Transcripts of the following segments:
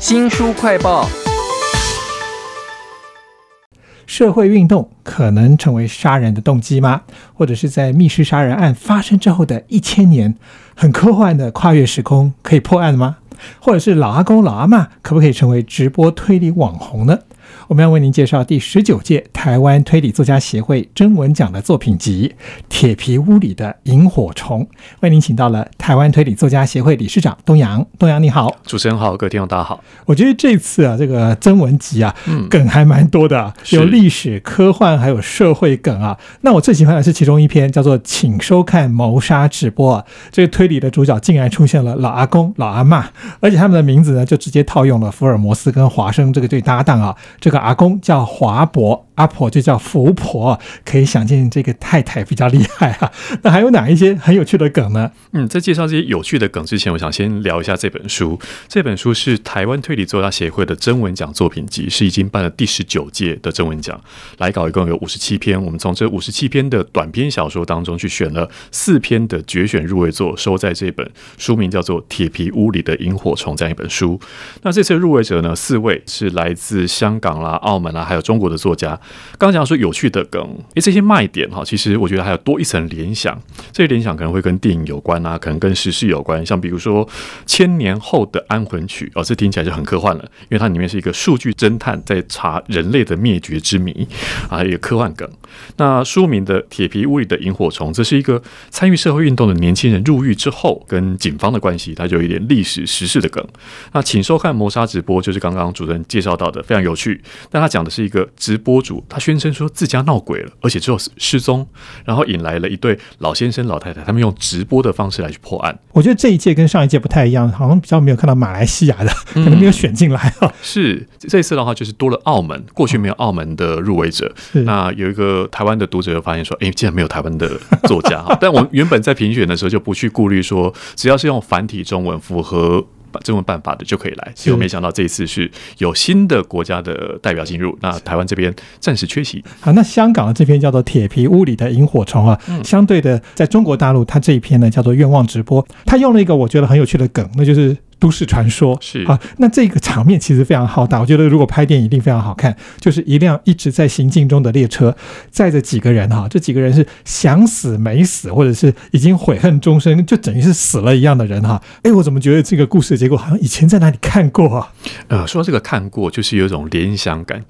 新书快报：社会运动可能成为杀人的动机吗？或者是在密室杀人案发生之后的一千年，很科幻的跨越时空可以破案吗？或者是老阿公老阿嬷可不可以成为直播推理网红呢？我们要为您介绍第十九届台湾推理作家协会征文奖的作品集《铁皮屋里的萤火虫》，为您请到了台湾推理作家协会理事长东阳。东阳你好，主持人好，各位听众大家好。我觉得这次啊，这个征文集啊，梗还蛮多的啊，有历史、科幻，还有社会梗啊。那我最喜欢的是其中一篇，叫做《请收看谋杀直播》啊。这个推理的主角竟然出现了老阿公、老阿妈，而且他们的名字呢，就直接套用了福尔摩斯跟华生这个对搭档啊。这个阿公叫华伯，阿婆就叫福婆，可以想见这个太太比较厉害啊。那还有哪一些很有趣的梗呢？嗯，在介绍这些有趣的梗之前，我想先聊一下这本书。这本书是台湾推理作家协会的征文奖作品集，是已经办了第十九届的征文奖。来稿一共有五十七篇，我们从这五十七篇的短篇小说当中去选了四篇的决选入围作，收在这本书名叫做《铁皮屋里的萤火虫》这样一本书。那这次入围者呢，四位是来自香港。啦，澳门啦，还有中国的作家，刚刚讲说有趣的梗，诶，这些卖点哈，其实我觉得还有多一层联想，这些联想可能会跟电影有关啊，可能跟时事有关，像比如说千年后的安魂曲，哦，这听起来就很科幻了，因为它里面是一个数据侦探在查人类的灭绝之谜啊，一个科幻梗。那书名的《铁皮屋里的萤火虫》，这是一个参与社会运动的年轻人入狱之后跟警方的关系，它就有一点历史时事的梗。那请收看谋杀直播，就是刚刚主持人介绍到的，非常有趣。但他讲的是一个直播主，他宣称说自家闹鬼了，而且之后失踪，然后引来了一对老先生老太太，他们用直播的方式来去破案。我觉得这一届跟上一届不太一样，好像比较没有看到马来西亚的，可能没有选进来啊。是这次的话，就是多了澳门，过去没有澳门的入围者。那有一个台湾的读者就发现说，哎，竟然没有台湾的作家哈。但我们原本在评选的时候就不去顾虑说，只要是用繁体中文符合。这种办法的就可以来，结果没想到这一次是有新的国家的代表进入，那台湾这边暂时缺席。好，那香港的这篇叫做《铁皮屋里的萤火虫》啊，相对的在中国大陆，它这一篇呢叫做《愿望直播》，它用了一个我觉得很有趣的梗，那就是。都市传说是啊，那这个场面其实非常浩大。我觉得如果拍电影一定非常好看，就是一辆一直在行进中的列车，载着几个人哈，这几个人是想死没死，或者是已经悔恨终生，就等于是死了一样的人哈。哎，我怎么觉得这个故事的结果好像以前在哪里看过啊？呃，说这个看过，就是有一种联想感。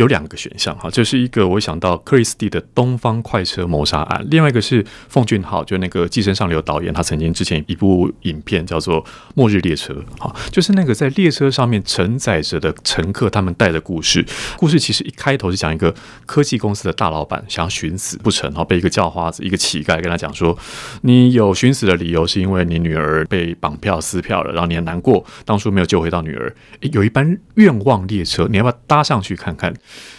有两个选项哈，就是一个我想到克里斯蒂的《东方快车谋杀案》，另外一个是奉俊昊，就那个《寄生上流》导演，他曾经之前一部影片叫做《末日列车》哈，就是那个在列车上面承载着的乘客他们带的故事。故事其实一开头是讲一个科技公司的大老板想要寻死不成，然后被一个叫花子、一个乞丐跟他讲说：“你有寻死的理由，是因为你女儿被绑票撕票了，然后你很难过，当初没有救回到女儿。有一班愿望列车，你要不要搭上去看看？”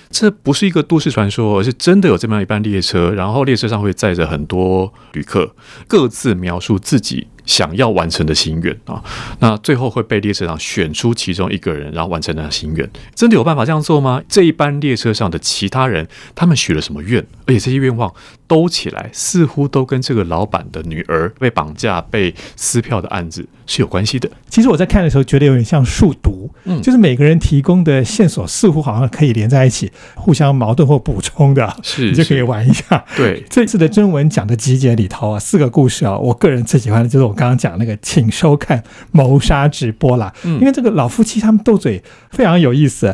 这不是一个都市传说，而是真的有这么样一班列车，然后列车上会载着很多旅客，各自描述自己。想要完成的心愿啊，那最后会被列车上选出其中一个人，然后完成那心愿。真的有办法这样做吗？这一班列车上的其他人，他们许了什么愿？而且这些愿望兜起来，似乎都跟这个老板的女儿被绑架、被撕票的案子是有关系的。其实我在看的时候，觉得有点像数独，嗯，就是每个人提供的线索似乎好像可以连在一起，互相矛盾或补充的，是你就可以玩一下。对，这次的征文讲的集结里头啊，四个故事啊，我个人最喜欢的就是。我刚刚讲那个，请收看谋杀直播啦，因为这个老夫妻他们斗嘴非常有意思。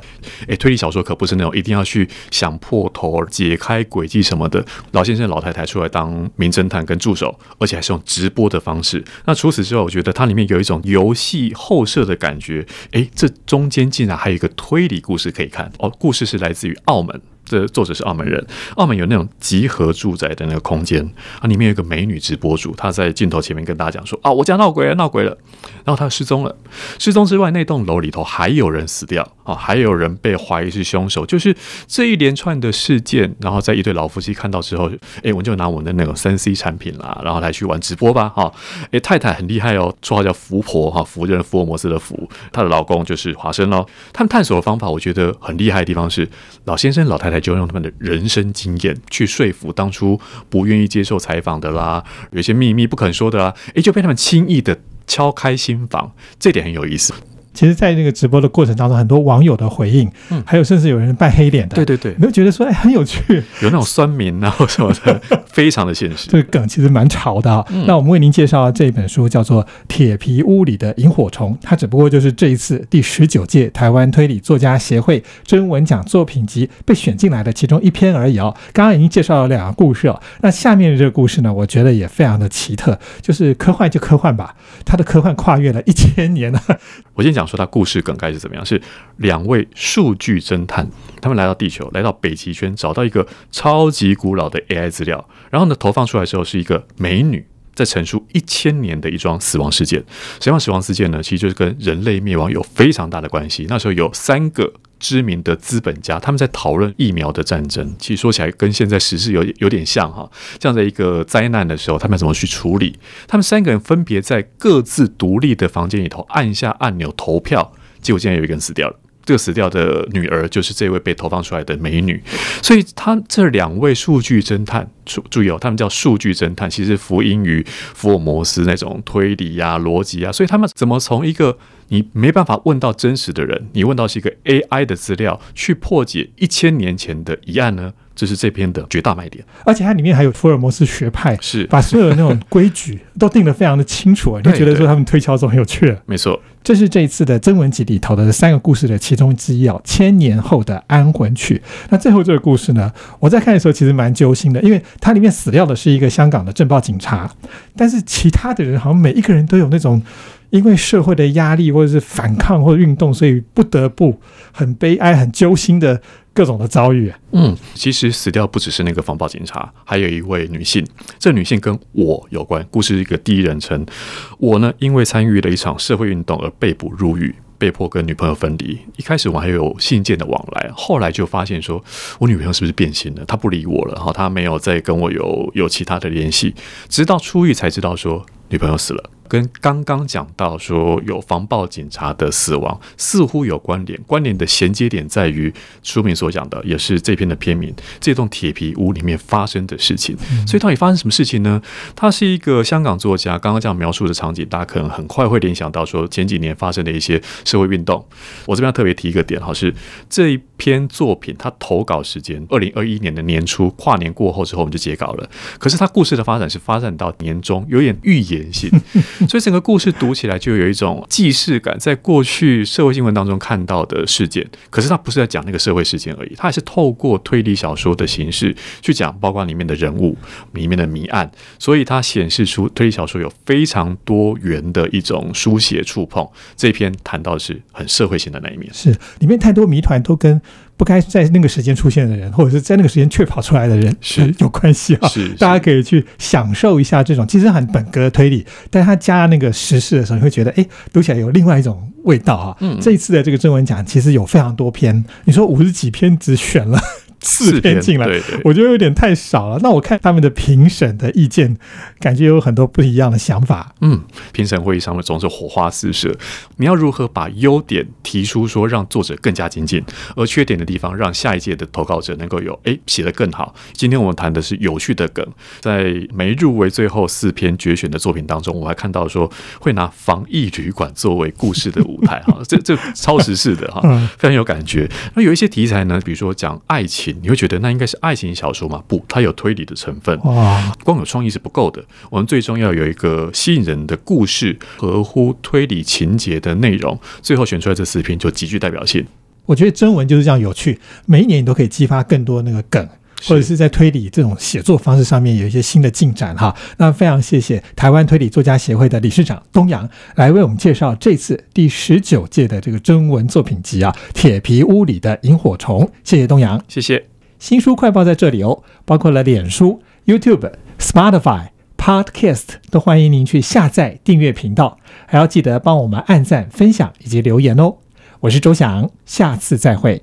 哎，推理小说可不是那种一定要去想破头、解开诡计什么的。老先生、老太太出来当名侦探跟助手，而且还是用直播的方式。那除此之外，我觉得它里面有一种游戏后设的感觉。哎，这中间竟然还有一个推理故事可以看哦。故事是来自于澳门。这作者是澳门人，澳门有那种集合住宅的那个空间啊，里面有一个美女直播主，她在镜头前面跟大家讲说啊，我家闹鬼了，闹鬼了，然后她失踪了，失踪之外，那栋楼里头还有人死掉啊，还有人被怀疑是凶手，就是这一连串的事件，然后在一对老夫妻看到之后，哎，我就拿我们的那种三 C 产品啦，然后来去玩直播吧，哈，哎，太太很厉害哦，绰号叫福婆哈，福就是福尔摩斯的福，她的老公就是华生喽，他们探索的方法，我觉得很厉害的地方是老先生老太太。就用他们的人生经验去说服当初不愿意接受采访的啦，有些秘密不肯说的啦，诶，就被他们轻易的敲开心房，这点很有意思。其实，在那个直播的过程当中，很多网友的回应，嗯还有甚至有人扮黑脸的，对对对，没有觉得说哎很有趣，有那种酸民啊或什么的，非常的现实。这个梗其实蛮潮的啊、嗯那我们为您介绍这本书叫做《铁皮屋里的萤火虫》，它只不过就是这一次第十九届台湾推理作家协会征文奖作品集被选进来的其中一篇而已哦。刚刚已经介绍了两个故事哦，那下面的这个故事呢，我觉得也非常的奇特，就是科幻就科幻吧，它的科幻跨越了一千年了。我先讲说他故事梗概是怎么样，是两位数据侦探，他们来到地球，来到北极圈，找到一个超级古老的 AI 资料，然后呢投放出来之后是一个美女。在陈述一千年的一桩死亡事件，什么死亡事件呢？其实就是跟人类灭亡有非常大的关系。那时候有三个知名的资本家，他们在讨论疫苗的战争。其实说起来跟现在时事有有点像哈。这样的一个灾难的时候，他们怎么去处理？他们三个人分别在各自独立的房间里头按下按钮投票，结果竟然有一个人死掉了。这个死掉的女儿就是这位被投放出来的美女，所以他这两位数据侦探，注注意哦，他们叫数据侦探，其实福音于福尔摩斯那种推理呀、逻辑啊，所以他们怎么从一个你没办法问到真实的人，你问到是一个 AI 的资料，去破解一千年前的疑案呢？这是这篇的绝大卖点。而且它里面还有福尔摩斯学派，是把所有的那种规矩 都定得非常的清楚，你觉得说他们推敲中很有趣了。没错，这是这一次的征文集里头的三个故事的其中之一哦，千年后的安魂曲。那最后这个故事呢，我在看的时候其实蛮揪心的，因为它里面死掉的是一个香港的政报警察，但是其他的人好像每一个人都有那种因为社会的压力或者是反抗或者运动，所以不得不很悲哀、很揪心的各种的遭遇。嗯，其实死掉不只是那个防暴警察，还有一位女性。这女性跟我有关，故事一个第一人称。我呢，因为参与了一场社会运动而被捕入狱。被迫跟女朋友分离，一开始我还有信件的往来，后来就发现说，我女朋友是不是变心了？她不理我了，哈，她没有再跟我有有其他的联系，直到出狱才知道说女朋友死了。跟刚刚讲到说有防暴警察的死亡似乎有关联，关联的衔接点在于书名所讲的，也是这篇的篇名，这栋铁皮屋里面发生的事情。所以到底发生什么事情呢？他是一个香港作家，刚刚这样描述的场景，大家可能很快会联想到说前几年发生的一些社会运动。我这边要特别提一个点哈，是这一篇作品它投稿时间二零二一年的年初，跨年过后之后我们就截稿了。可是它故事的发展是发展到年中，有点预言性。所以整个故事读起来就有一种既视感，在过去社会新闻当中看到的事件，可是它不是在讲那个社会事件而已，它还是透过推理小说的形式去讲，包括里面的人物、里面的谜案，所以它显示出推理小说有非常多元的一种书写触碰。这篇谈到的是很社会性的那一面。是里面太多谜团都跟不该在那个时间出现的人，或者是在那个时间却跑出来的人是 有关系啊。是大家可以去享受一下这种其实很本格的推理，但他加那个时事的时候，你会觉得哎，读起来有另外一种味道啊。嗯这一次的这个征文奖其实有非常多篇，你说五十几篇只选了四篇进来，对对，我觉得有点太少了。那我看他们的评审的意见，感觉有很多不一样的想法。嗯，评审会议上面总是火花四射。你要如何把优点提出，说让作者更加精进，而缺点的地方让下一届的投稿者能够有哎写得更好。今天我们谈的是有趣的梗，在没入围最后四篇决选的作品当中，我还看到说会拿防疫旅馆作为故事的舞台哈，这这超时事的哈，嗯非常有感觉。那有一些题材呢，比如说讲爱情，你会觉得那应该是爱情小说嘛？不，它有推理的成分。哇，光有创意是不够的，我们最终要有一个吸引人的故事，合乎推理情节的内容，最后选出来这四篇就极具代表性。我觉得征文就是这样有趣，每一年你都可以激发更多那个梗。或者是在推理这种写作方式上面有一些新的进展哈。那非常谢谢台湾推理作家协会的理事长东阳来为我们介绍这次第十九届的这个征文作品集啊，《铁皮屋里的萤火虫》。谢谢东阳。谢谢。新书快报在这里哦，包括了脸书、YouTube、Spotify、Podcast，都欢迎您去下载订阅频道，还要记得帮我们按赞、分享以及留言哦。我是周翔，下次再会。